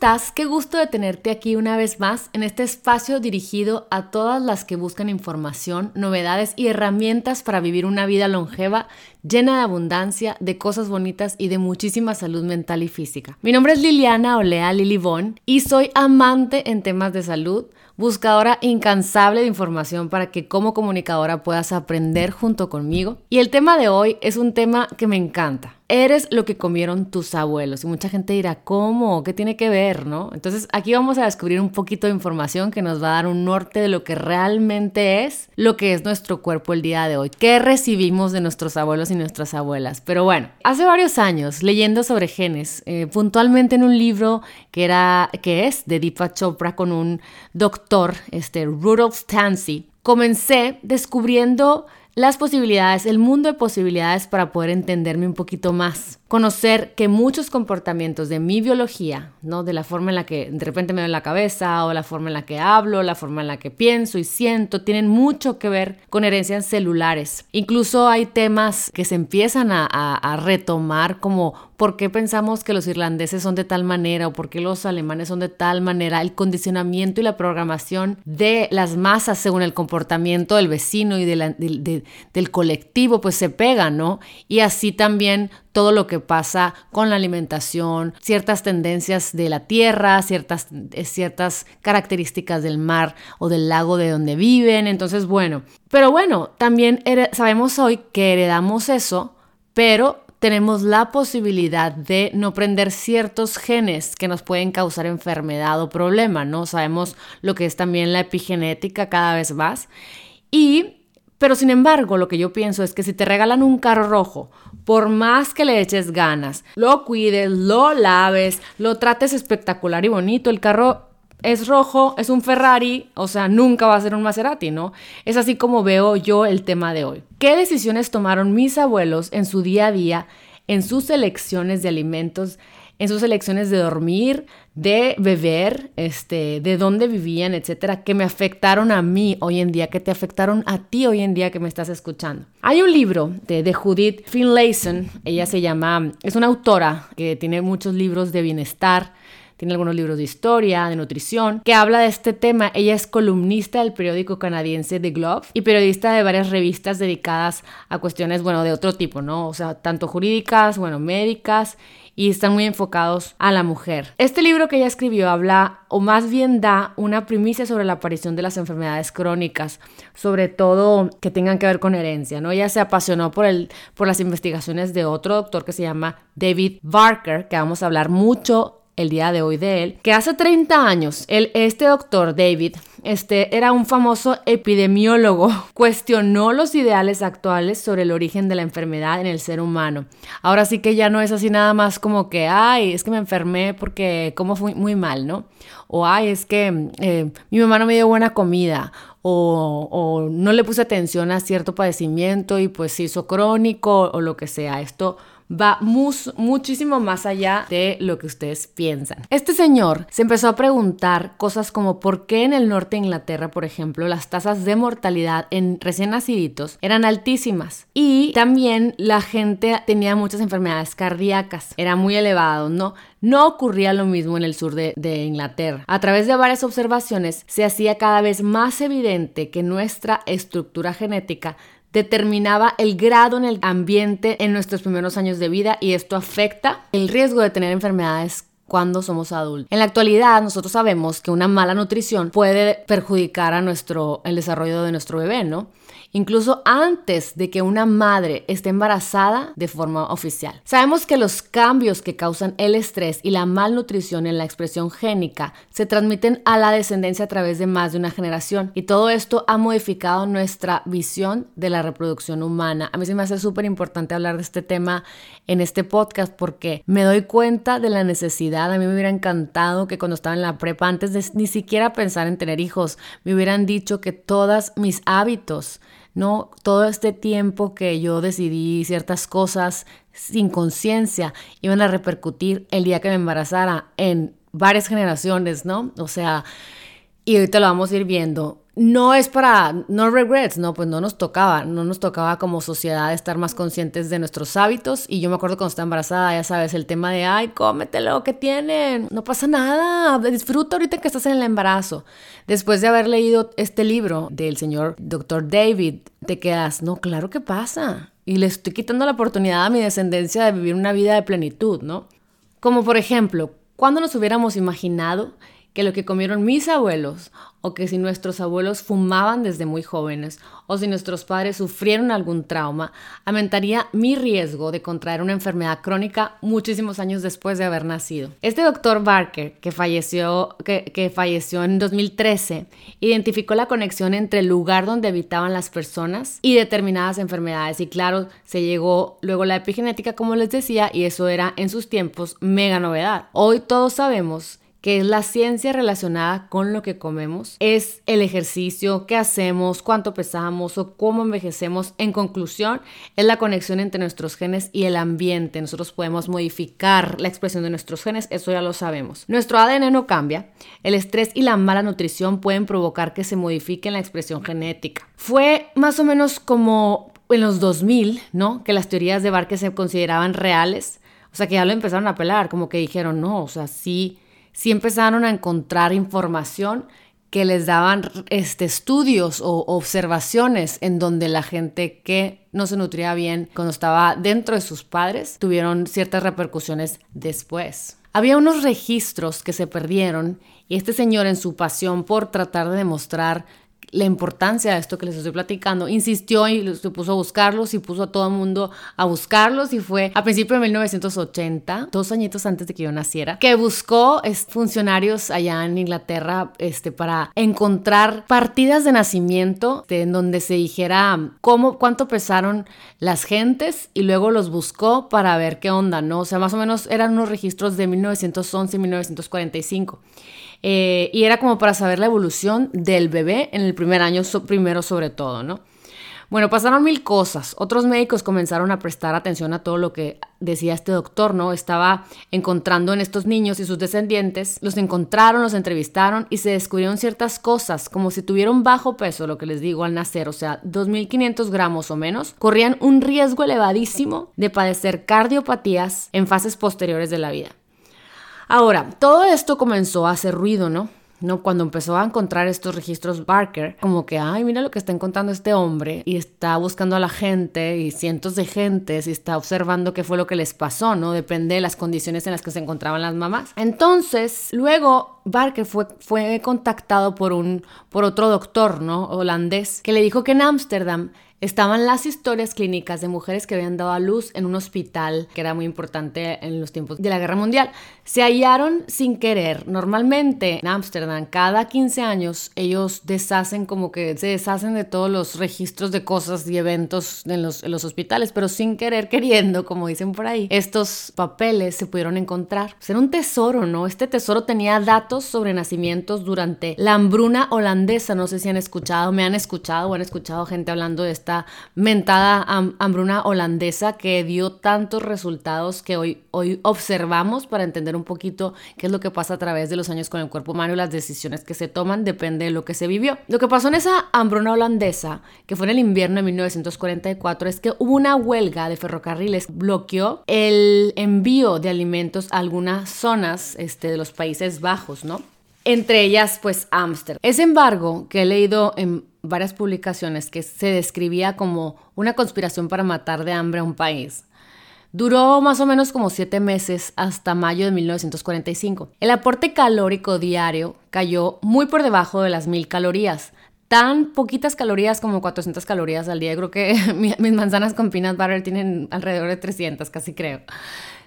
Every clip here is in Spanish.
estás? Qué gusto de tenerte aquí una vez más en este espacio dirigido a todas las que buscan información, novedades y herramientas para vivir una vida longeva, llena de abundancia, de cosas bonitas y de muchísima salud mental y física. Mi nombre es Liliana Olea Lilibón y soy amante en temas de salud buscadora incansable de información para que como comunicadora puedas aprender junto conmigo. Y el tema de hoy es un tema que me encanta. Eres lo que comieron tus abuelos. Y mucha gente dirá, ¿cómo? ¿Qué tiene que ver? ¿No? Entonces aquí vamos a descubrir un poquito de información que nos va a dar un norte de lo que realmente es lo que es nuestro cuerpo el día de hoy. ¿Qué recibimos de nuestros abuelos y nuestras abuelas? Pero bueno, hace varios años, leyendo sobre genes, eh, puntualmente en un libro que, era, que es de Deepak Chopra con un doctor este, Rudolf Tansey, comencé descubriendo las posibilidades, el mundo de posibilidades para poder entenderme un poquito más conocer que muchos comportamientos de mi biología, ¿no? De la forma en la que de repente me doy la cabeza o la forma en la que hablo, la forma en la que pienso y siento, tienen mucho que ver con herencias celulares. Incluso hay temas que se empiezan a, a retomar como por qué pensamos que los irlandeses son de tal manera o por qué los alemanes son de tal manera, el condicionamiento y la programación de las masas según el comportamiento del vecino y del colectivo, pues se pega, ¿no? Y así también todo lo que pasa con la alimentación, ciertas tendencias de la tierra, ciertas, eh, ciertas características del mar o del lago de donde viven. Entonces, bueno, pero bueno, también sabemos hoy que heredamos eso, pero tenemos la posibilidad de no prender ciertos genes que nos pueden causar enfermedad o problema, ¿no? Sabemos lo que es también la epigenética cada vez más. Y pero sin embargo, lo que yo pienso es que si te regalan un carro rojo, por más que le eches ganas, lo cuides, lo laves, lo trates espectacular y bonito, el carro es rojo, es un Ferrari, o sea, nunca va a ser un Maserati, ¿no? Es así como veo yo el tema de hoy. ¿Qué decisiones tomaron mis abuelos en su día a día, en sus elecciones de alimentos, en sus elecciones de dormir, de beber, este, de dónde vivían, etcétera, que me afectaron a mí hoy en día, que te afectaron a ti hoy en día que me estás escuchando. Hay un libro de, Judith Finlayson, ella se llama, es una autora que tiene muchos libros de bienestar, tiene algunos libros de historia, de nutrición, que habla de este tema. Ella es columnista del periódico canadiense The Globe y periodista de varias revistas dedicadas a cuestiones, bueno, de otro tipo, ¿no? O sea, tanto jurídicas, bueno, médicas y están muy enfocados a la mujer. Este libro que ella escribió habla, o más bien da, una primicia sobre la aparición de las enfermedades crónicas, sobre todo que tengan que ver con herencia, ¿no? Ella se apasionó por, el, por las investigaciones de otro doctor que se llama David Barker, que vamos a hablar mucho el día de hoy de él, que hace 30 años, el, este doctor David, este era un famoso epidemiólogo, cuestionó los ideales actuales sobre el origen de la enfermedad en el ser humano. Ahora sí que ya no es así nada más como que, ay, es que me enfermé porque como fui muy mal, ¿no? O, ay, es que eh, mi mamá no me dio buena comida. O, o, no le puse atención a cierto padecimiento y pues se hizo crónico o lo que sea. Esto va muchísimo más allá de lo que ustedes piensan. Este señor se empezó a preguntar cosas como por qué en el norte de Inglaterra, por ejemplo, las tasas de mortalidad en recién naciditos eran altísimas y también la gente tenía muchas enfermedades cardíacas, era muy elevado, ¿no? No ocurría lo mismo en el sur de, Inglaterra. A través de varias observaciones se hacía cada vez más evidente que nuestra estructura genética determinaba el grado en el ambiente en nuestros primeros años de vida y esto afecta el riesgo de tener enfermedades cuando somos adultos. En la actualidad nosotros sabemos que una mala nutrición puede perjudicar a nuestro el desarrollo de nuestro bebé, ¿no? Incluso antes de que una madre esté embarazada de forma oficial. Sabemos que los cambios que causan el estrés y la malnutrición en la expresión génica se transmiten a la descendencia a través de más de una generación y todo esto ha modificado nuestra visión de la reproducción humana. A mí se me hace súper importante hablar de este tema en este podcast porque me doy cuenta de la necesidad. A mí me hubiera encantado que cuando estaba en la prepa, antes de ni siquiera pensar en tener hijos, me hubieran dicho que todos mis hábitos ¿no? Todo este tiempo que yo decidí ciertas cosas sin conciencia iban a repercutir el día que me embarazara en varias generaciones, ¿no? O sea, y ahorita lo vamos a ir viendo. No es para, no regrets, no, pues no nos tocaba, no nos tocaba como sociedad estar más conscientes de nuestros hábitos. Y yo me acuerdo cuando estaba embarazada, ya sabes, el tema de, ay, cómetelo, que tienen? No pasa nada, disfruta ahorita que estás en el embarazo. Después de haber leído este libro del señor Dr. David, te quedas, no, claro que pasa. Y le estoy quitando la oportunidad a mi descendencia de vivir una vida de plenitud, ¿no? Como por ejemplo, ¿cuándo nos hubiéramos imaginado que lo que comieron mis abuelos, o que si nuestros abuelos fumaban desde muy jóvenes, o si nuestros padres sufrieron algún trauma, aumentaría mi riesgo de contraer una enfermedad crónica muchísimos años después de haber nacido. Este doctor Barker, que falleció, que, que falleció en 2013, identificó la conexión entre el lugar donde habitaban las personas y determinadas enfermedades. Y claro, se llegó luego la epigenética, como les decía, y eso era en sus tiempos mega novedad. Hoy todos sabemos que es la ciencia relacionada con lo que comemos, es el ejercicio, qué hacemos, cuánto pesamos o cómo envejecemos. En conclusión, es la conexión entre nuestros genes y el ambiente. Nosotros podemos modificar la expresión de nuestros genes, eso ya lo sabemos. Nuestro ADN no cambia. El estrés y la mala nutrición pueden provocar que se modifique la expresión genética. Fue más o menos como en los 2000, ¿no? Que las teorías de Barker se consideraban reales. O sea, que ya lo empezaron a pelar, como que dijeron, no, o sea, sí sí empezaron a encontrar información que les daban este, estudios o observaciones en donde la gente que no se nutría bien cuando estaba dentro de sus padres tuvieron ciertas repercusiones después. Había unos registros que se perdieron y este señor en su pasión por tratar de demostrar la importancia de esto que les estoy platicando, insistió y se puso a buscarlos y puso a todo el mundo a buscarlos y fue a principios de 1980, dos añitos antes de que yo naciera, que buscó funcionarios allá en Inglaterra este, para encontrar partidas de nacimiento en donde se dijera cómo, cuánto pesaron las gentes y luego los buscó para ver qué onda, ¿no? O sea, más o menos eran unos registros de 1911 y 1945. Eh, y era como para saber la evolución del bebé en el primer año, primero sobre todo, ¿no? Bueno, pasaron mil cosas. Otros médicos comenzaron a prestar atención a todo lo que decía este doctor, ¿no? Estaba encontrando en estos niños y sus descendientes, los encontraron, los entrevistaron y se descubrieron ciertas cosas, como si tuvieron bajo peso, lo que les digo al nacer, o sea, 2.500 gramos o menos, corrían un riesgo elevadísimo de padecer cardiopatías en fases posteriores de la vida. Ahora, todo esto comenzó a hacer ruido, ¿no? ¿no? Cuando empezó a encontrar estos registros Barker, como que, ay, mira lo que está encontrando este hombre y está buscando a la gente y cientos de gentes y está observando qué fue lo que les pasó, ¿no? Depende de las condiciones en las que se encontraban las mamás. Entonces, luego Barker fue, fue contactado por, un, por otro doctor, ¿no? Holandés, que le dijo que en Ámsterdam estaban las historias clínicas de mujeres que habían dado a luz en un hospital que era muy importante en los tiempos de la Guerra Mundial. Se hallaron sin querer. Normalmente en Ámsterdam, cada 15 años, ellos deshacen como que se deshacen de todos los registros de cosas y eventos en los, hospitales, pero sin querer, queriendo, como dicen por ahí, estos papeles se pudieron encontrar. Pues era un tesoro, ¿no? Este tesoro tenía datos sobre nacimientos durante la hambruna holandesa. No sé si han escuchado, me han escuchado o han escuchado gente hablando de esta mentada hambruna holandesa que dio tantos resultados que hoy, hoy observamos para entender un poquito qué es lo que pasa a través de los años con el cuerpo humano y las decisiones que se toman depende de lo que se vivió. Lo que pasó en esa hambruna holandesa, que fue en el invierno de 1944, es que hubo una huelga de ferrocarriles, bloqueó el envío de alimentos a algunas zonas este, de los Países Bajos, ¿no? entre ellas pues Ámsterdam. Ese embargo que he leído en varias publicaciones que se describía como una conspiración para matar de hambre a un país. Duró más o menos como siete meses hasta mayo de 1945. El aporte calórico diario cayó muy por debajo de las mil calorías, tan poquitas calorías como 400 calorías al día. Creo que mis manzanas con peanut butter tienen alrededor de 300, casi creo.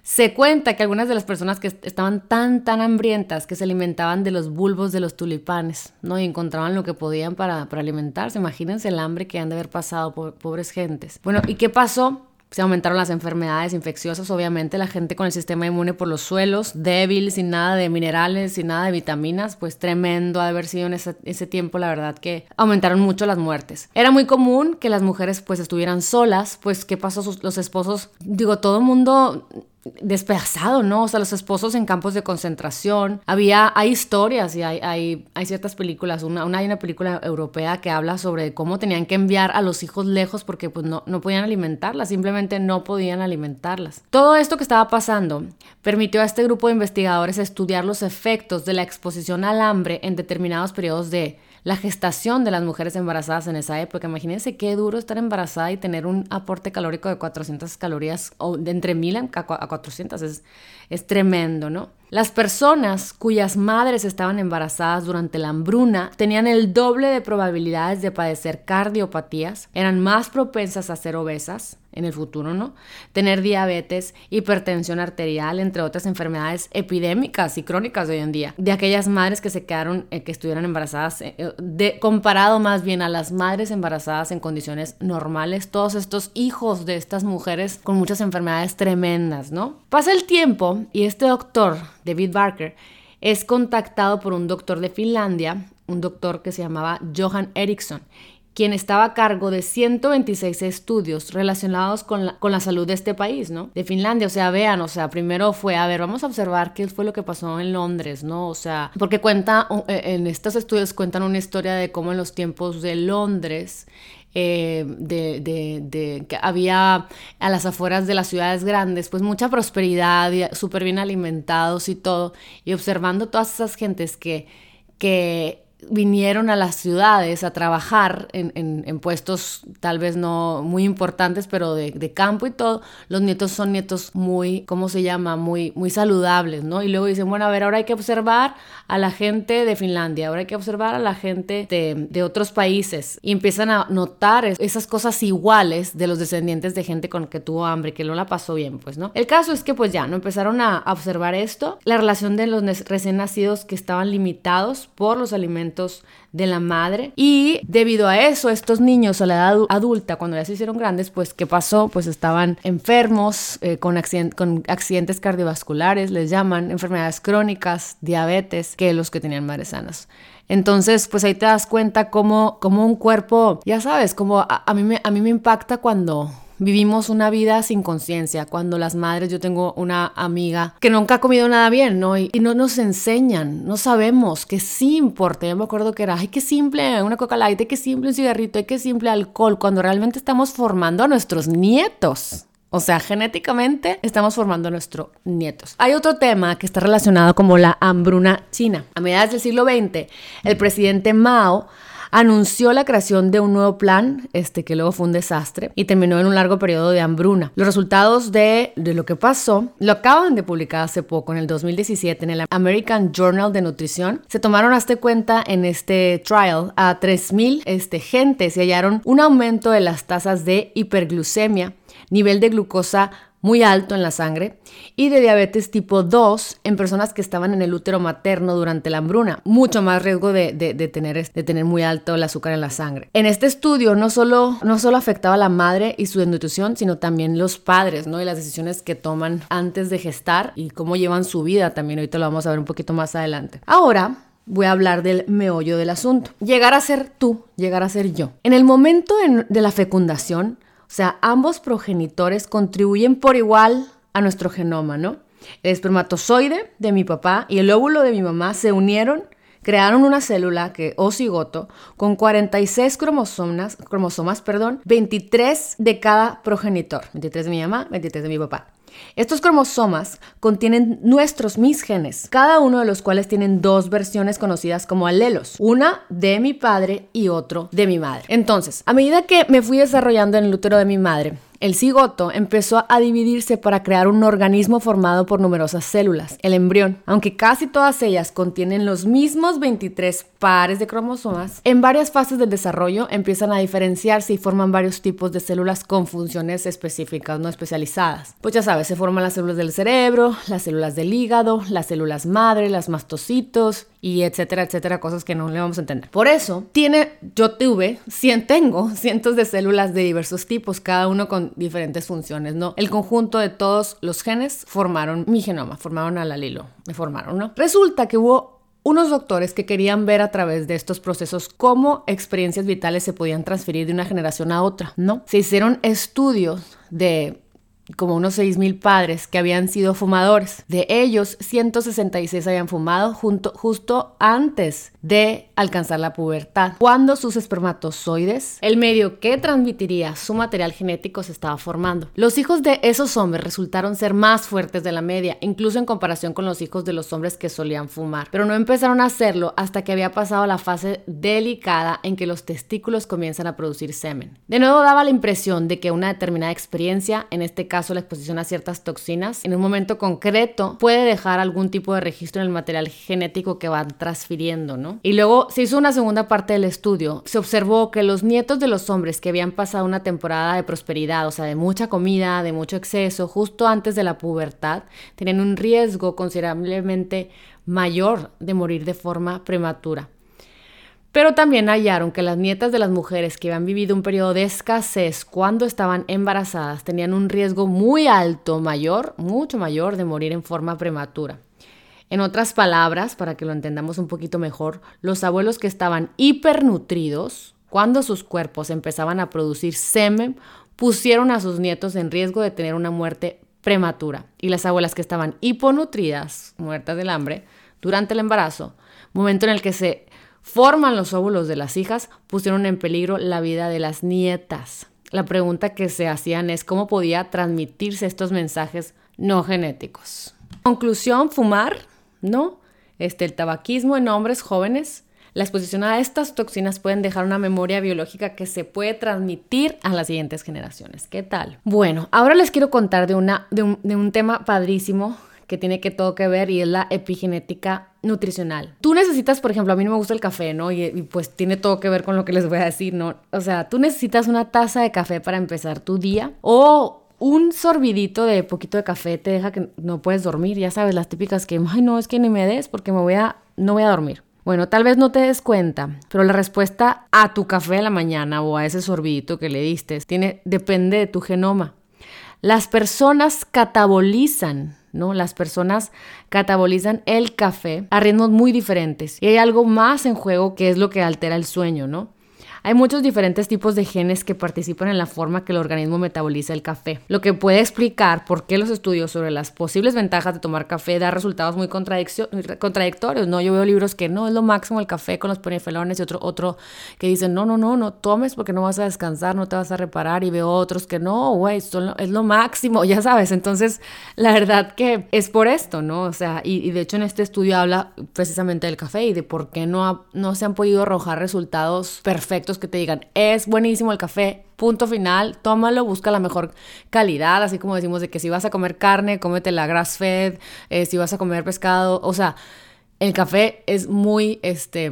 Se cuenta que algunas de las personas que estaban tan, tan hambrientas que se alimentaban de los bulbos de los tulipanes, ¿no? Y encontraban lo que podían para, para alimentarse. Imagínense el hambre que han de haber pasado, pobres gentes. Bueno, ¿y qué pasó? Se aumentaron las enfermedades infecciosas, obviamente la gente con el sistema inmune por los suelos, débil, sin nada de minerales, sin nada de vitaminas, pues tremendo ha de haber sido en ese, ese, tiempo, la verdad que aumentaron mucho las muertes. Era muy común que las mujeres pues estuvieran solas, pues ¿qué pasó? Los esposos, digo, todo mundo despedazado, ¿no? O sea, los esposos en campos de concentración. Había, hay historias y hay, hay, hay ciertas películas. Una, una, hay una película europea que habla sobre cómo tenían que enviar a los hijos lejos porque pues no, no podían alimentarlas, simplemente no podían alimentarlas. Todo esto que estaba pasando permitió a este grupo de investigadores estudiar los efectos de la exposición al hambre en determinados periodos de la gestación de las mujeres embarazadas en esa época. Imagínense qué duro estar embarazada y tener un aporte calórico de 400 calorías o de entre 1000 a 400. Es, es tremendo, ¿no? Las personas cuyas madres estaban embarazadas durante la hambruna tenían el doble de probabilidades de padecer cardiopatías, eran más propensas a ser obesas en el futuro, ¿no? Tener diabetes, hipertensión arterial, entre otras enfermedades epidémicas y crónicas de hoy en día. De aquellas madres que se quedaron, eh, que estuvieran embarazadas, eh, eh, de, comparado más bien a las madres embarazadas en condiciones normales, todos estos hijos de estas mujeres con muchas enfermedades tremendas, ¿no? Pasa el tiempo y este doctor David Barker, es contactado por un doctor de Finlandia, un doctor que se llamaba Johan Eriksson, quien estaba a cargo de 126 estudios relacionados con la, con la, salud de este país, ¿no? De Finlandia, o sea, vean, o sea, primero fue, a ver, vamos a observar qué fue lo que pasó en Londres, ¿no? O sea, porque cuenta, eh, en estos estudios cuentan una historia de cómo en los tiempos de Londres eh, de, de, que había a las afueras de las ciudades grandes, pues mucha prosperidad, súper bien alimentados y todo, y observando todas esas gentes que, que vinieron a las ciudades a trabajar en, en, puestos tal vez no muy importantes, pero de, de, campo y todo, los nietos son nietos muy, ¿cómo se llama? Muy, muy saludables, ¿no? Y luego dicen, bueno, a ver, ahora hay que observar a la gente de Finlandia, ahora hay que observar a la gente de, de otros países. Y empiezan a notar esas cosas iguales de los descendientes de gente con que tuvo hambre, que no la pasó bien, pues, ¿no? El caso es que pues ya, ¿no? Empezaron a, a observar esto, la relación de los recién nacidos que estaban limitados por los alimentos de la madre. Y debido a eso, estos niños a la edad adulta, cuando ya se hicieron grandes, pues ¿qué pasó? Pues estaban enfermos, eh, con, con accidentes cardiovasculares, les llaman, enfermedades crónicas, diabetes, que los que tenían madres sanas. Entonces, pues ahí te das cuenta cómo, cómo un cuerpo, ya sabes, como a, mí a mí me impacta cuando Vivimos una vida sin conciencia. Cuando las madres, yo tengo una amiga que nunca ha comido nada bien, ¿no? Y, no nos enseñan, no sabemos que sí importa. Yo me acuerdo que era, ay, qué simple una coca light, ay, qué simple un cigarrito, ay, qué simple alcohol, cuando realmente estamos formando a nuestros nietos. O sea, genéticamente estamos formando a nuestros nietos. Hay otro tema que está relacionado como la hambruna china. A mediados del siglo XX, el presidente Mao anunció la creación de un nuevo plan, este que luego fue un desastre y terminó en un largo periodo de hambruna. Los resultados de, de lo que pasó lo acaban de publicar hace poco, en el 2017, en el American Journal de Nutrición. Se tomaron hasta cuenta en este trial a 3.000 este, gentes y hallaron un aumento de las tasas de hiperglucemia, nivel de glucosa muy alto en la sangre y de diabetes tipo 2 en personas que estaban en el útero materno durante la hambruna. Mucho más riesgo de, tener, de tener muy alto el azúcar en la sangre. En este estudio no solo, no solo afectaba a la madre y su desnutrición, sino también los padres, ¿no? Y las decisiones que toman antes de gestar y cómo llevan su vida también. Ahorita lo vamos a ver un poquito más adelante. Ahora, voy a hablar del meollo del asunto. Llegar a ser tú, llegar a ser yo. En el momento de la fecundación, sea, ambos progenitores contribuyen por igual a nuestro genoma, ¿no? El espermatozoide de mi papá y el óvulo de mi mamá se unieron, crearon una célula que o cigoto con 46 cromosomas, cromosomas, perdón, 23 de cada progenitor, 23 de mi mamá, 23 de mi papá. Estos cromosomas contienen nuestros mis genes, cada uno de los cuales tienen dos versiones conocidas como alelos, una de mi padre y otro de mi madre. Entonces, a medida que me fui desarrollando en el útero de mi madre, el cigoto empezó a dividirse para crear un organismo formado por numerosas células, el embrión. Aunque casi todas ellas contienen los mismos 23 pares de cromosomas, en varias fases del desarrollo empiezan a diferenciarse y forman varios tipos de células con funciones específicas, no especializadas. Pues ya sabes, se forman las células del cerebro, las células del hígado, las células madre, las mastocitos y etcétera, etcétera, cosas que no le vamos a entender. Por eso, tiene, yo tuve, cien, tengo cientos de células de diversos tipos, cada uno con diferentes funciones, ¿no? El conjunto de todos los genes formaron mi genoma, formaron al alilo, me formaron, ¿no? Resulta que hubo unos doctores que querían ver a través de estos procesos cómo experiencias vitales se podían transferir de una generación a otra, ¿no? Se hicieron estudios de como unos 6.000 padres que habían sido fumadores. De ellos, 166 habían fumado justo antes de alcanzar la pubertad, cuando sus espermatozoides, el medio que transmitiría su material genético, se estaba formando. Los hijos de esos hombres resultaron ser más fuertes de la media, incluso en comparación con los hijos de los hombres que solían fumar, pero no empezaron a hacerlo hasta que había pasado la fase delicada en que los testículos comienzan a producir semen. De nuevo daba la impresión de que una determinada experiencia, en este caso la exposición a ciertas toxinas, en un momento concreto puede dejar algún tipo de registro en el material genético que van transfiriendo, ¿no? Y luego se hizo una segunda parte del estudio. Se observó que los nietos de los hombres que habían pasado una temporada de prosperidad, o sea, de mucha comida, de mucho exceso, justo antes de la pubertad, tenían un riesgo considerablemente mayor de morir de forma prematura. Pero también hallaron que las nietas de las mujeres que habían vivido un periodo de escasez cuando estaban embarazadas tenían un riesgo muy alto, mayor, mucho mayor, de morir en forma prematura. En otras palabras, para que lo entendamos un poquito mejor, los abuelos que estaban hipernutridos, cuando sus cuerpos empezaban a producir semen, pusieron a sus nietos en riesgo de tener una muerte prematura. Y las abuelas que estaban hiponutridas, muertas del hambre, durante el embarazo, momento en el que se forman los óvulos de las hijas, pusieron en peligro la vida de las nietas. La pregunta que se hacían es cómo podía transmitirse estos mensajes no genéticos. Conclusión, fumar ¿no? Este, el tabaquismo en hombres jóvenes. La exposición a estas toxinas pueden dejar una memoria biológica que se puede transmitir a las siguientes generaciones. ¿Qué tal? Bueno, ahora les quiero contar de, una, de, un, tema padrísimo que tiene que todo que ver y es la epigenética nutricional. Tú necesitas, por ejemplo, a mí no me gusta el café, ¿no? Y, y, pues tiene todo que ver con lo que les voy a decir, ¿no? O sea, tú necesitas una taza de café para empezar tu día o un sorbidito de poquito de café te deja que no puedes dormir, ya sabes, las típicas que, ay, no, es que ni me des porque me voy a, no voy a dormir. Bueno, tal vez no te des cuenta, pero la respuesta a tu café de la mañana o a ese sorbidito que le diste tiene, depende de tu genoma. Las personas catabolizan, ¿no? Las personas catabolizan el café a ritmos muy diferentes. Y hay algo más en juego que es lo que altera el sueño, ¿no? Hay muchos diferentes tipos de genes que participan en la forma que el organismo metaboliza el café, lo que puede explicar por qué los estudios sobre las posibles ventajas de tomar café dan resultados muy contradictorios. No, yo veo libros que no es lo máximo el café con los ponifelones y otro otro que dicen, "No, no, no, no tomes porque no vas a descansar, no te vas a reparar" y veo otros que no, güey, es lo máximo, ya sabes. Entonces, la verdad que es por esto, ¿no? O sea, y, de hecho en este estudio habla precisamente del café y de por qué no, no se han podido arrojar resultados perfectos que te digan, es buenísimo el café, punto final, tómalo, busca la mejor calidad, así como decimos de que si vas a comer carne, cómete la grass fed, eh, si vas a comer pescado, o sea, el café es muy, este,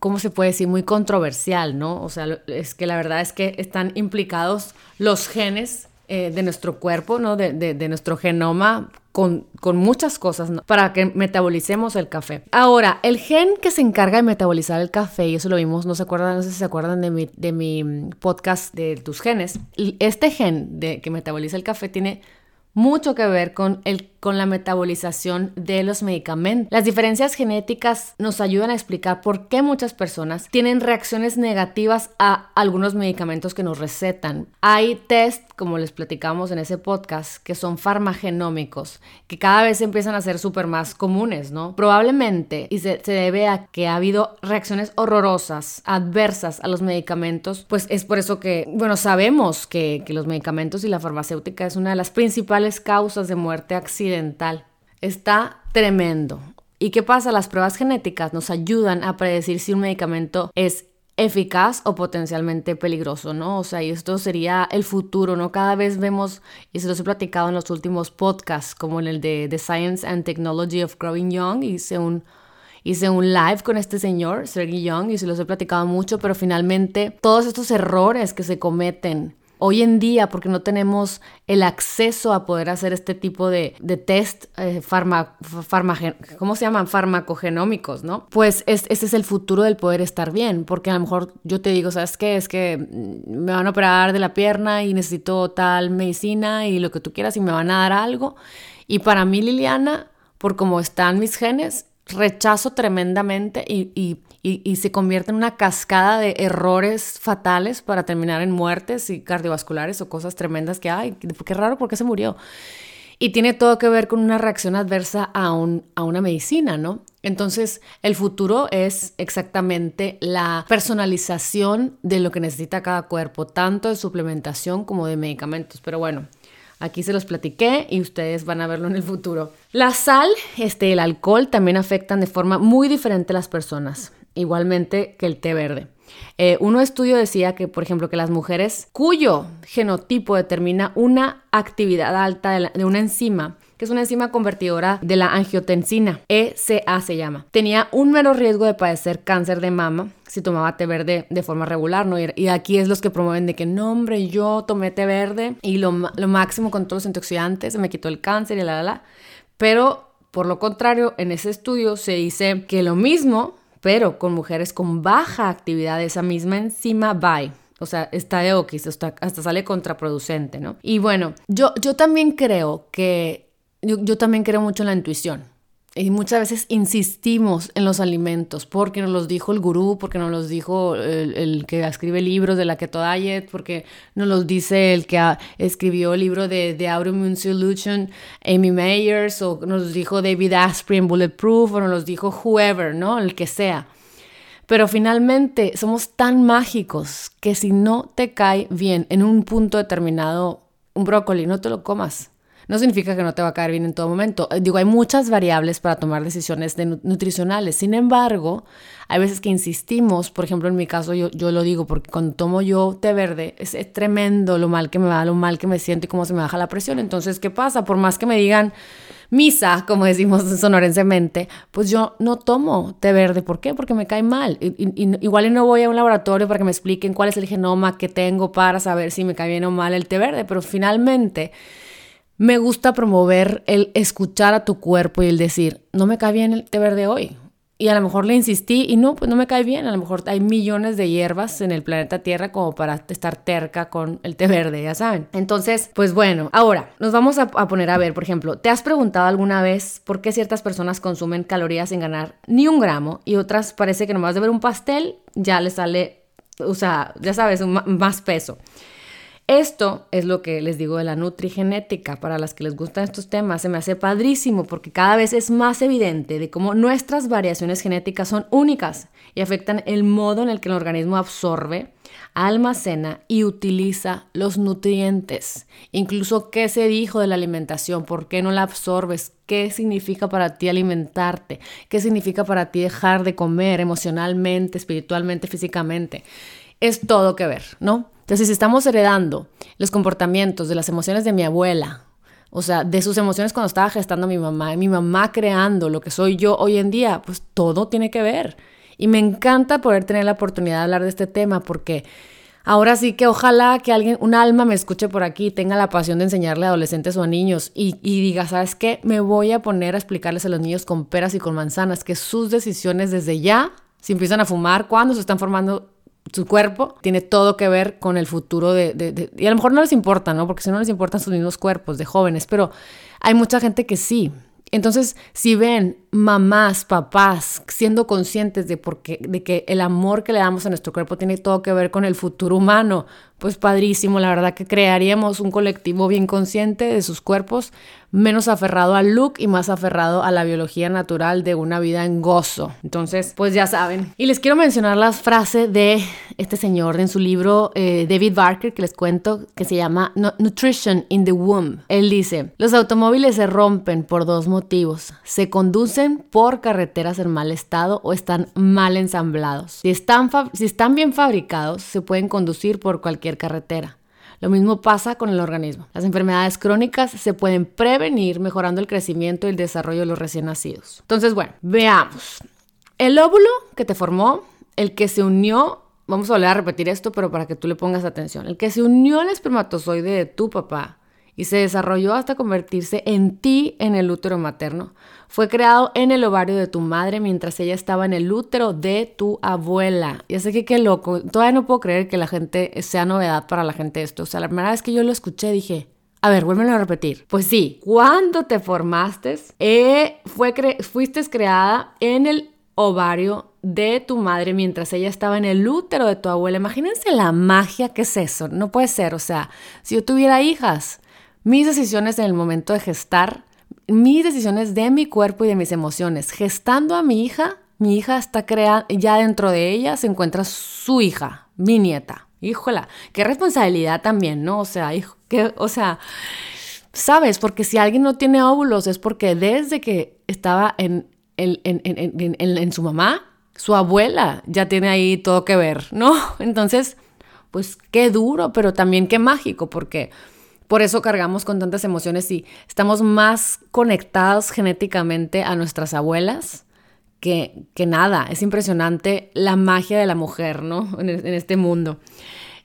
¿cómo se puede decir? Muy controversial, ¿no? O sea, es que la verdad es que están implicados los genes eh, de nuestro cuerpo, ¿no? De, de, nuestro genoma con, con muchas cosas para que metabolicemos el café. Ahora, el gen que se encarga de metabolizar el café, y eso lo vimos, no se acuerdan, no sé si se acuerdan de mi, de mi podcast de tus genes, este gen de, que metaboliza el café tiene mucho que ver con, el, con la metabolización de los medicamentos. Las diferencias genéticas nos ayudan a explicar por qué muchas personas tienen reacciones negativas a algunos medicamentos que nos recetan. Hay test, como les platicamos en ese podcast, que son farmagenómicos, que cada vez empiezan a ser súper más comunes, ¿no? Probablemente, y se, debe a que ha habido reacciones horrorosas, adversas a los medicamentos, pues es por eso que, bueno, sabemos que, que los medicamentos y la farmacéutica es una de las principales causas de muerte accidental. Está tremendo. ¿Y qué pasa? Las pruebas genéticas nos ayudan a predecir si un medicamento es eficaz o potencialmente peligroso, ¿no? O sea, y esto sería el futuro, ¿no? Cada vez vemos, y se los he platicado en los últimos podcasts, como en el de The Science and Technology of Growing Young, hice un, hice un live con este señor, Sergey Young, y se los he platicado mucho, pero finalmente todos estos errores que se cometen Hoy en día, porque no tenemos el acceso a poder hacer este tipo de, test eh, ¿cómo se llaman? Farmacogenómicos, ¿no? Pues ese es el futuro del poder estar bien, porque a lo mejor yo te digo, ¿sabes qué? Es que mm, me van a operar de la pierna y necesito tal medicina y lo que tú quieras y me van a dar algo. Y para mí, Liliana, por cómo están mis genes, rechazo tremendamente y, se convierte en una cascada de errores fatales para terminar en muertes y cardiovasculares o cosas tremendas que, ay, qué raro, ¿por qué se murió? Y tiene todo que ver con una reacción adversa a, a una medicina, ¿no? Entonces, el futuro es exactamente la personalización de lo que necesita cada cuerpo, tanto de suplementación como de medicamentos. Pero bueno, Aquí se los platiqué y ustedes van a verlo en el futuro. La sal, este, el alcohol también afectan de forma muy diferente a las personas, igualmente que el té verde. Eh, uno estudio decía que, por ejemplo, que las mujeres cuyo genotipo determina una actividad alta de una enzima que es una enzima convertidora de la angiotensina, ECA se llama. Tenía un mero riesgo de padecer cáncer de mama si tomaba té verde de forma regular, ¿no? Y aquí es los que promueven de que, no, hombre, yo tomé té verde y lo, lo máximo con todos los antioxidantes, se me quitó el cáncer y la, la, la. Pero, por lo contrario, en ese estudio se dice que lo mismo, pero con mujeres con baja actividad de esa misma enzima BAI. O sea, está de okis, hasta, hasta sale contraproducente, ¿no? Y bueno, yo, yo también creo que yo, también creo mucho en la intuición. Y muchas veces insistimos en los alimentos porque nos los dijo el gurú, porque nos los dijo el, que escribe libros de la Keto Diet, porque nos los dice el que escribió el libro de The Autoimmune Solution, Amy Meyers, o nos dijo David Asprey en Bulletproof, o nos los dijo whoever, ¿no? El que sea. Pero finalmente somos tan mágicos que si no te cae bien en un punto determinado un brócoli, no te lo comas no significa que no te va a caer bien en todo momento. Eh, digo, hay muchas variables para tomar decisiones nutricionales. Sin embargo, hay veces que insistimos, por ejemplo, en mi caso yo, yo lo digo porque cuando tomo yo té verde es, tremendo lo mal que me va, lo mal que me siento y cómo se me baja la presión. Entonces, ¿qué pasa? Por más que me digan misa, como decimos sonorensemente, pues yo no tomo té verde. ¿Por qué? Porque me cae mal. igual y no voy a un laboratorio para que me expliquen cuál es el genoma que tengo para saber si me cae bien o mal el té verde, pero finalmente me gusta promover el escuchar a tu cuerpo y el decir, no me cae bien el té verde hoy. Y a lo mejor le insistí y no, pues no me cae bien. A lo mejor hay millones de hierbas en el planeta Tierra como para estar terca con el té verde, ya saben. Entonces, pues bueno, ahora nos vamos a, poner a ver, por ejemplo, ¿te has preguntado alguna vez por qué ciertas personas consumen calorías sin ganar ni un gramo y otras parece que nomás de ver un pastel ya les sale, o sea, ya sabes, más peso? Esto es lo que les digo de la nutrigenética. Para las que les gustan estos temas, se me hace padrísimo porque cada vez es más evidente de cómo nuestras variaciones genéticas son únicas y afectan el modo en el que el organismo absorbe, almacena y utiliza los nutrientes. Incluso qué se dijo de la alimentación, por qué no la absorbes, qué significa para ti alimentarte, qué significa para ti dejar de comer emocionalmente, espiritualmente, físicamente. Es todo que ver, ¿no? Entonces, si estamos heredando los comportamientos de las emociones de mi abuela, o sea, de sus emociones cuando estaba gestando a mi mamá, mi mamá creando lo que soy yo hoy en día, pues todo tiene que ver. Y me encanta poder tener la oportunidad de hablar de este tema porque ahora sí que ojalá que alguien, un alma me escuche por aquí, tenga la pasión de enseñarle a adolescentes o a niños y, y diga, ¿sabes qué? Me voy a poner a explicarles a los niños con peras y con manzanas que sus decisiones desde ya, si empiezan a fumar, cuando se están formando su cuerpo tiene todo que ver con el futuro de, Y a lo mejor no les importa, ¿no? Porque si no les importan sus mismos cuerpos de jóvenes, pero hay mucha gente que sí. Entonces, si ven mamás, papás siendo conscientes de, porque, de que el amor que le damos a nuestro cuerpo tiene todo que ver con el futuro humano, pues padrísimo, la verdad que crearíamos un colectivo bien consciente de sus cuerpos, menos aferrado al look y más aferrado a la biología natural de una vida en gozo. Entonces, pues ya saben. Y les quiero mencionar la frase de este señor en su libro eh, David Barker que les cuento que se llama Nutrition in the Womb. Él dice, los automóviles se rompen por dos motivos. Se conducen por carreteras en mal estado o están mal ensamblados. Si están, si están bien fabricados, se pueden conducir por cualquier carretera. Lo mismo pasa con el organismo. Las enfermedades crónicas se pueden prevenir mejorando el crecimiento y el desarrollo de los recién nacidos. Entonces, bueno, veamos. El óvulo que te formó, el que se unió, vamos a volver a repetir esto, pero para que tú le pongas atención, el que se unió al espermatozoide de tu papá y se desarrolló hasta convertirse en ti en el útero materno. Fue creado en el ovario de tu madre mientras ella estaba en el útero de tu abuela. Y sé que qué loco. Todavía no puedo creer que la gente sea novedad para la gente esto. O sea, la primera vez que yo lo escuché dije, A ver, vuélvelo a repetir. Pues sí, cuando te formaste, eh, fue fuiste creada en el ovario de tu madre mientras ella estaba en el útero de tu abuela. Imagínense la magia que es eso. No puede ser. O sea, si yo tuviera hijas, mis decisiones en el momento de gestar, mis decisiones de mi cuerpo y de mis emociones, gestando a mi hija, mi hija está creada, ya dentro de ella se encuentra su hija, mi nieta. Híjola, qué responsabilidad también, ¿no? O sea, hijo, que, o sea, sabes, porque si alguien no tiene óvulos es porque desde que estaba en, en, en, en su mamá, su abuela ya tiene ahí todo que ver, ¿no? Entonces, pues qué duro, pero también qué mágico, porque por eso cargamos con tantas emociones y estamos más conectados genéticamente a nuestras abuelas que, que nada. Es impresionante la magia de la mujer, ¿no? En, en este mundo.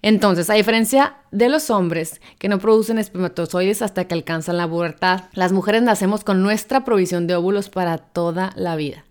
Entonces, a diferencia de los hombres que no producen espermatozoides hasta que alcanzan la pubertad, las mujeres nacemos con nuestra provisión de óvulos para toda la vida.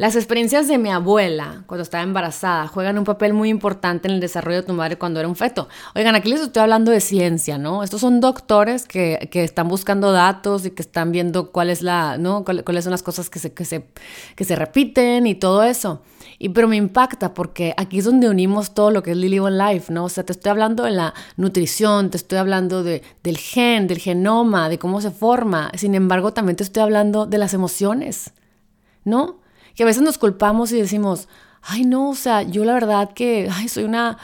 Las experiencias de mi abuela cuando estaba embarazada juegan un papel muy importante en el desarrollo de tu madre cuando era un feto. Oigan, aquí les estoy hablando de ciencia, ¿no? Estos son doctores que, están buscando datos y que están viendo cuál es la, ¿no? cuáles son las cosas que se, que se, que se repiten y todo eso. Y pero me impacta porque aquí es donde unimos todo lo que es Lily One Life, ¿no? O sea, te estoy hablando de la nutrición, te estoy hablando de, del gen, del genoma, de cómo se forma. Sin embargo, también te estoy hablando de las emociones, ¿no? Que a veces nos culpamos y decimos, ay no, o sea, yo la verdad que ay, soy una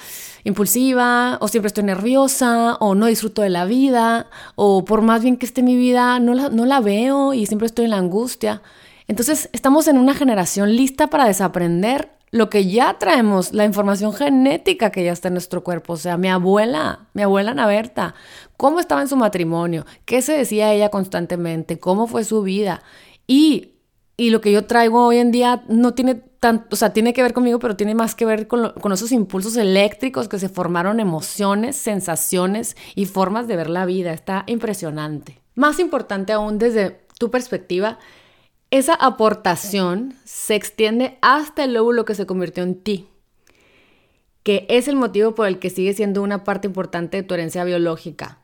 impulsiva o siempre estoy nerviosa o no disfruto de la vida o por más bien que esté mi vida no la, no la veo y siempre estoy en la angustia. Entonces estamos en una generación lista para desaprender lo que ya traemos, la información genética que ya está en nuestro cuerpo. O sea, mi abuela, mi abuela Naberta, cómo estaba en su matrimonio, qué se decía ella constantemente, cómo fue su vida. Y y lo que yo traigo hoy en día no tiene tanto, o sea, tiene que ver conmigo, pero tiene más que ver con, con, esos impulsos eléctricos que se formaron emociones, sensaciones y formas de ver la vida. Está impresionante. Más importante aún desde tu perspectiva, esa aportación se extiende hasta el óvulo que se convirtió en ti, que es el motivo por el que sigue siendo una parte importante de tu herencia biológica.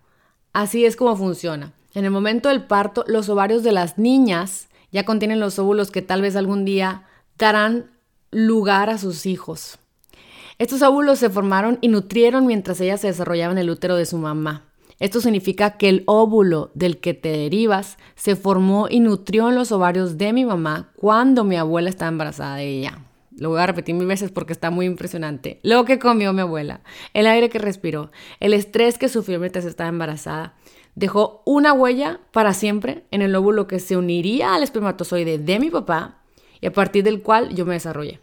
Así es como funciona. En el momento del parto, los ovarios de las niñas ya contienen los óvulos que tal vez algún día darán lugar a sus hijos. Estos óvulos se formaron y nutrieron mientras ella se desarrollaba en el útero de su mamá. Esto significa que el óvulo del que te derivas se formó y nutrió en los ovarios de mi mamá cuando mi abuela estaba embarazada de ella. Lo voy a repetir mil veces porque está muy impresionante. Lo que comió mi abuela, el aire que respiró, el estrés que sufrió mientras estaba embarazada, dejó una huella para siempre en el óvulo que se uniría al espermatozoide de mi papá y a partir del cual yo me desarrollé.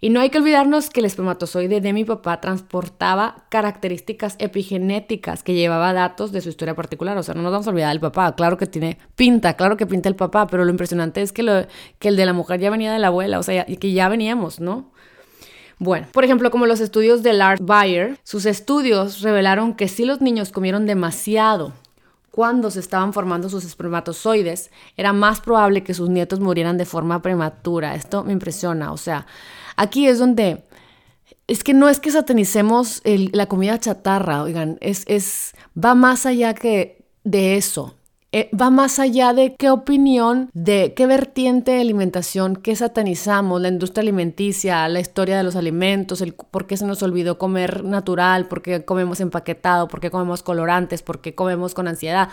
Y no hay que olvidarnos que el espermatozoide de mi papá transportaba características epigenéticas que llevaba datos de su historia particular. O sea, no nos vamos a olvidar del papá. Claro que tiene pinta, claro que pinta el papá, pero lo impresionante es que, el de la mujer ya venía de la abuela, o sea, que ya veníamos, ¿no? Bueno, por ejemplo, como los estudios de Lars Bayer, sus estudios revelaron que si los niños comieron demasiado cuando se estaban formando sus espermatozoides, era más probable que sus nietos murieran de forma prematura. Esto me impresiona. O sea, aquí es donde es que no es que satanicemos la comida chatarra, oigan, es, es, va más allá que de eso. Eh, va más allá de qué opinión, de qué vertiente de alimentación, qué satanizamos, la industria alimenticia, la historia de los alimentos, el por qué se nos olvidó comer natural, por qué comemos empaquetado, por qué comemos colorantes, por qué comemos con ansiedad.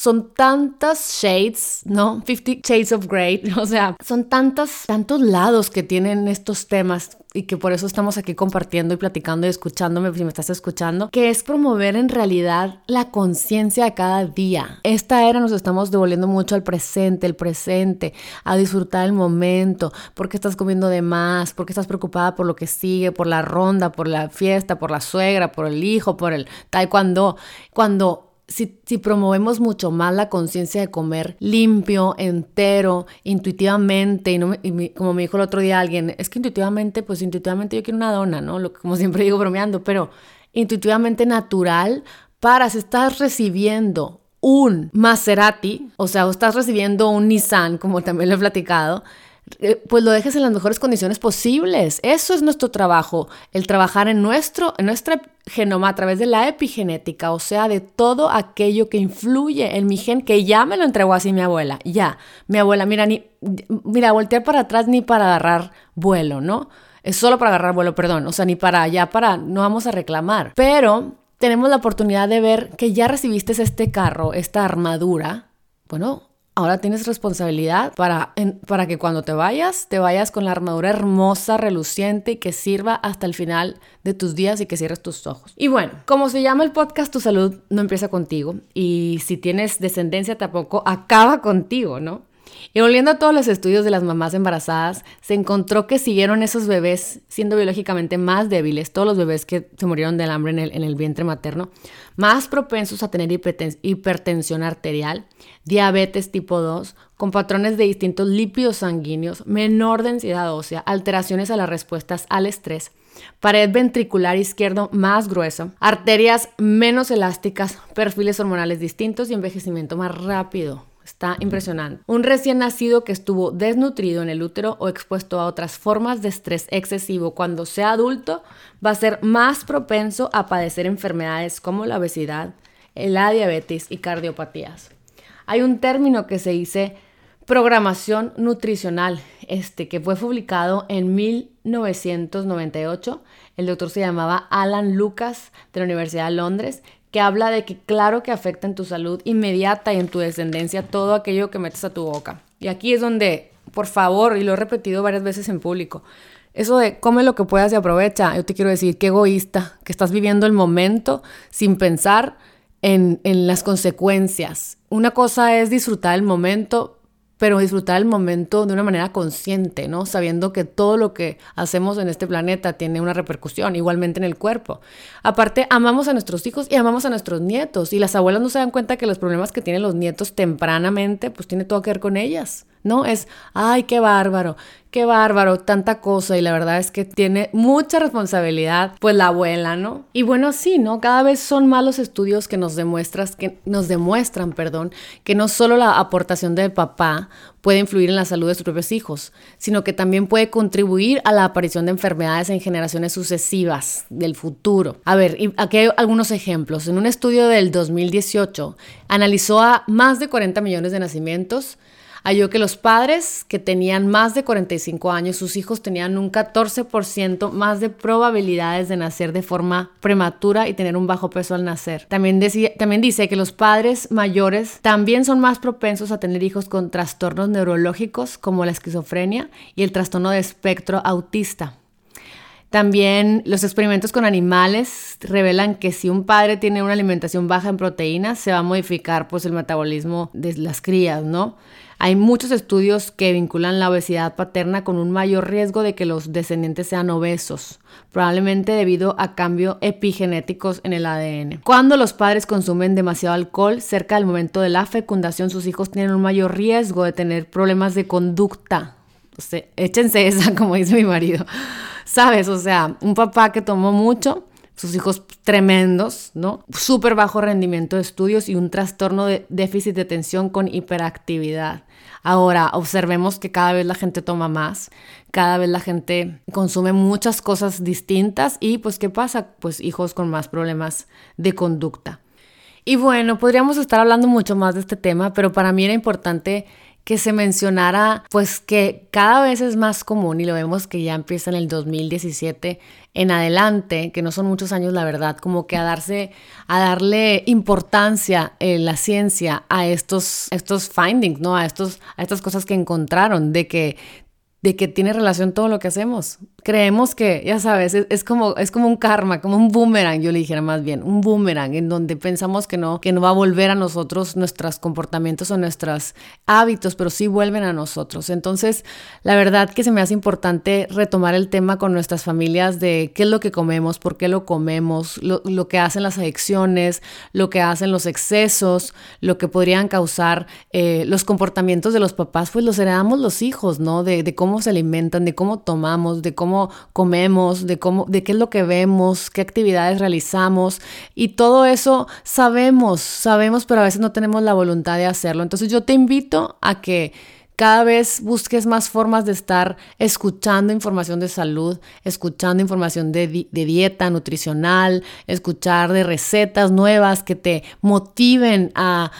Son tantas shades, ¿no? 50 Shades of Grey, o sea, son tantos, tantos lados que tienen estos temas y que por eso estamos aquí compartiendo y platicando y escuchándome si me estás escuchando, que es promover en realidad la conciencia de cada día. Esta era nos estamos devolviendo mucho al presente, el presente, a disfrutar el momento, porque estás comiendo de más, porque estás preocupada por lo que sigue, por la ronda, por la fiesta, por la suegra, por el hijo, por el taekwondo, cuando si, promovemos mucho más la conciencia de comer limpio, entero, intuitivamente, y, no como me dijo el otro día alguien, es que intuitivamente, pues intuitivamente yo quiero una dona, ¿no? Lo, como siempre digo bromeando, pero intuitivamente natural para si estás recibiendo un Maserati, o sea, o estás recibiendo un Nissan, como también lo he platicado, pues lo dejes en las mejores condiciones posibles. Eso es nuestro trabajo, el trabajar en nuestro, en nuestra genoma a través de la epigenética, o sea, de todo aquello que influye en mi gen, que ya me lo entregó así mi abuela, ya. Mi abuela, mira, ni, mira, voltear para atrás ni para agarrar vuelo, ¿no? Es solo para agarrar vuelo, perdón, o sea, ni para allá, para, no vamos a reclamar. Pero tenemos la oportunidad de ver que ya recibiste este carro, esta armadura, bueno, ahora tienes responsabilidad para, para que cuando te vayas, te vayas con la armadura hermosa, reluciente y que sirva hasta el final de tus días y que cierres tus ojos. Y bueno, como se llama el podcast, tu salud no empieza contigo y si tienes descendencia tampoco acaba contigo, ¿no? Y volviendo a todos los estudios de las mamás embarazadas, se encontró que siguieron esos bebés siendo biológicamente más débiles, todos los bebés que se murieron del hambre en el, en el vientre materno, más propensos a tener hipertensión arterial, diabetes tipo 2, con patrones de distintos lípidos sanguíneos, menor densidad ósea, alteraciones a las respuestas al estrés, pared ventricular izquierdo más grueso, arterias menos elásticas, perfiles hormonales distintos y envejecimiento más rápido. Está impresionante. Un recién nacido que estuvo desnutrido en el útero o expuesto a otras formas de estrés excesivo cuando sea adulto va a ser más propenso a padecer enfermedades como la obesidad, la diabetes y cardiopatías. Hay un término que se dice programación nutricional, este que fue publicado en 1998. El doctor se llamaba Alan Lucas de la Universidad de Londres que habla de que claro que afecta en tu salud inmediata y en tu descendencia todo aquello que metes a tu boca. Y aquí es donde, por favor, y lo he repetido varias veces en público, eso de come lo que puedas y aprovecha, yo te quiero decir, qué egoísta, que estás viviendo el momento sin pensar en, en las consecuencias. Una cosa es disfrutar el momento, pero disfrutar el momento de una manera consciente, ¿no? Sabiendo que todo lo que hacemos en este planeta tiene una repercusión, igualmente en el cuerpo. Aparte, amamos a nuestros hijos y amamos a nuestros nietos, y las abuelas no se dan cuenta que los problemas que tienen los nietos tempranamente, pues tiene todo que ver con ellas. ¿No? Es, ay, qué bárbaro, qué bárbaro, tanta cosa y la verdad es que tiene mucha responsabilidad, pues la abuela, ¿no? Y bueno, sí, ¿no? Cada vez son más los estudios que nos demuestras, que nos demuestran, perdón, que no solo la aportación del papá puede influir en la salud de sus propios hijos, sino que también puede contribuir a la aparición de enfermedades en generaciones sucesivas del futuro. A ver, aquí hay algunos ejemplos. En un estudio del 2018 analizó a más de 40 millones de nacimientos halló que los padres que tenían más de 45 años, sus hijos tenían un 14% más de probabilidades de nacer de forma prematura y tener un bajo peso al nacer. También, también dice que los padres mayores también son más propensos a tener hijos con trastornos neurológicos como la esquizofrenia y el trastorno de espectro autista. También los experimentos con animales revelan que si un padre tiene una alimentación baja en proteínas, se va a modificar pues el metabolismo de las crías, ¿no? Hay muchos estudios que vinculan la obesidad paterna con un mayor riesgo de que los descendientes sean obesos, probablemente debido a cambios epigenéticos en el ADN. Cuando los padres consumen demasiado alcohol cerca del momento de la fecundación, sus hijos tienen un mayor riesgo de tener problemas de conducta. échense esa, como dice mi marido. ¿Sabes? O sea, un papá que tomó mucho sus hijos tremendos, ¿no? Súper bajo rendimiento de estudios y un trastorno de déficit de atención con hiperactividad. Ahora, observemos que cada vez la gente toma más, cada vez la gente consume muchas cosas distintas y pues ¿qué pasa? Pues hijos con más problemas de conducta. Y bueno, podríamos estar hablando mucho más de este tema, pero para mí era importante que se mencionara pues que cada vez es más común y lo vemos que ya empieza en el 2017 en adelante, que no son muchos años la verdad, como que a darse a darle importancia en la ciencia a estos estos findings, ¿no? A estos a estas cosas que encontraron de que de que tiene relación todo lo que hacemos. Creemos que, ya sabes, es, como, es como un karma, como un boomerang, yo le dijera más bien, un boomerang en donde pensamos que no, que no va a volver a nosotros nuestros comportamientos o nuestros hábitos, pero sí vuelven a nosotros. Entonces, la verdad que se me hace importante retomar el tema con nuestras familias de qué es lo que comemos, por qué lo comemos, lo, lo que hacen las adicciones, lo que hacen los excesos, lo que podrían causar eh, los comportamientos de los papás, pues los heredamos los hijos, ¿no? De, de cómo cómo se alimentan, de cómo tomamos, de cómo comemos, de cómo, de qué es lo que vemos, qué actividades realizamos y todo eso sabemos, sabemos, pero a veces no tenemos la voluntad de hacerlo. Entonces yo te invito a que cada vez busques más formas de estar escuchando información de salud, escuchando información de, dieta nutricional, escuchar de recetas nuevas que te motiven a,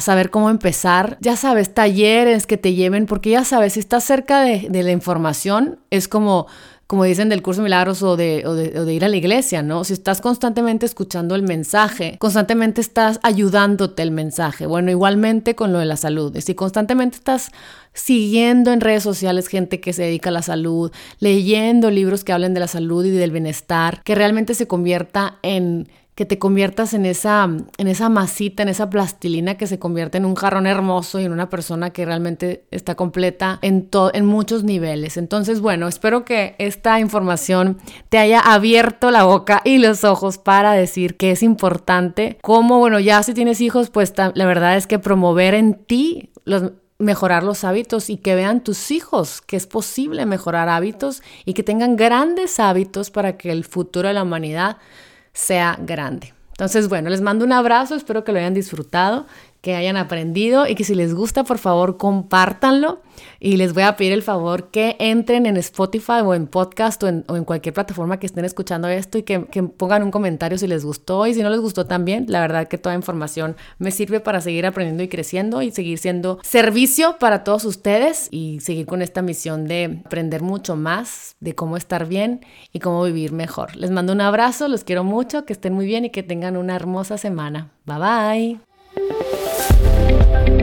saber cómo empezar. Ya sabes, talleres que te lleven, porque ya sabes, si estás cerca de, de la información, es como como dicen del curso de milagros o de, o, de, ir a la iglesia, ¿no? Si estás constantemente escuchando el mensaje, constantemente estás ayudándote el mensaje. Bueno, igualmente con lo de la salud. Si constantemente estás siguiendo en redes sociales gente que se dedica a la salud, leyendo libros que hablen de la salud y del bienestar, que realmente se convierta en que te conviertas en esa, en esa masita, en esa plastilina que se convierte en un jarrón hermoso y en una persona que realmente está completa en, en muchos niveles. Entonces, bueno, espero que esta información te haya abierto la boca y los ojos para decir que es importante. Como, bueno, ya si tienes hijos, pues la verdad es que promover en ti los mejorar los hábitos y que vean tus hijos que es posible mejorar hábitos y que tengan grandes hábitos para que el futuro de la humanidad sea grande. Entonces, bueno, les mando un abrazo, espero que lo hayan disfrutado que hayan aprendido y que si les gusta, por favor, compártanlo. Y les voy a pedir el favor que entren en Spotify o en podcast o en, cualquier plataforma que estén escuchando esto y que, que, pongan un comentario si les gustó y si no les gustó también. La verdad que toda información me sirve para seguir aprendiendo y creciendo y seguir siendo servicio para todos ustedes y seguir con esta misión de aprender mucho más de cómo estar bien y cómo vivir mejor. Les mando un abrazo, los quiero mucho, que estén muy bien y que tengan una hermosa semana. Bye bye. Música